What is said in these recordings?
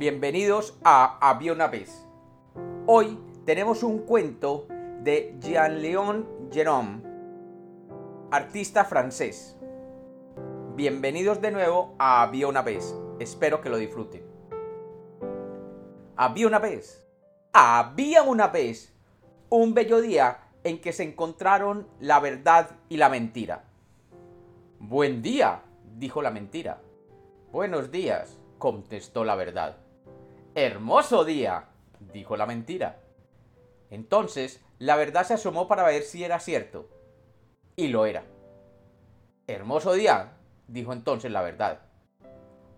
Bienvenidos a Había una vez. Hoy tenemos un cuento de Jean-Léon Gérôme, artista francés. Bienvenidos de nuevo a Había una vez. Espero que lo disfruten. Había una vez. Había una vez un bello día en que se encontraron la verdad y la mentira. Buen día, dijo la mentira. Buenos días, contestó la verdad. Hermoso día, dijo la mentira. Entonces la verdad se asomó para ver si era cierto. Y lo era. Hermoso día, dijo entonces la verdad.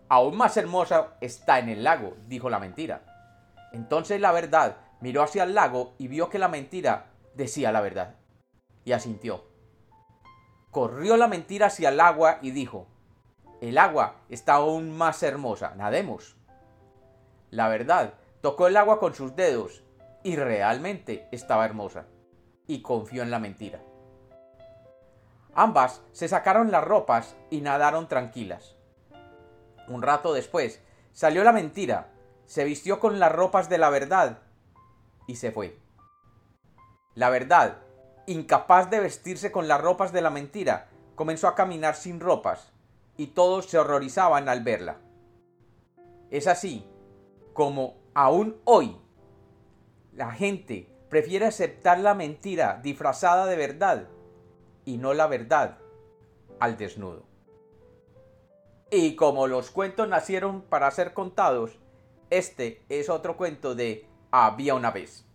Aún más hermosa está en el lago, dijo la mentira. Entonces la verdad miró hacia el lago y vio que la mentira decía la verdad. Y asintió. Corrió la mentira hacia el agua y dijo, el agua está aún más hermosa, nademos. La verdad tocó el agua con sus dedos y realmente estaba hermosa, y confió en la mentira. Ambas se sacaron las ropas y nadaron tranquilas. Un rato después salió la mentira, se vistió con las ropas de la verdad y se fue. La verdad, incapaz de vestirse con las ropas de la mentira, comenzó a caminar sin ropas, y todos se horrorizaban al verla. Es así como aún hoy la gente prefiere aceptar la mentira disfrazada de verdad y no la verdad al desnudo. Y como los cuentos nacieron para ser contados, este es otro cuento de Había una vez.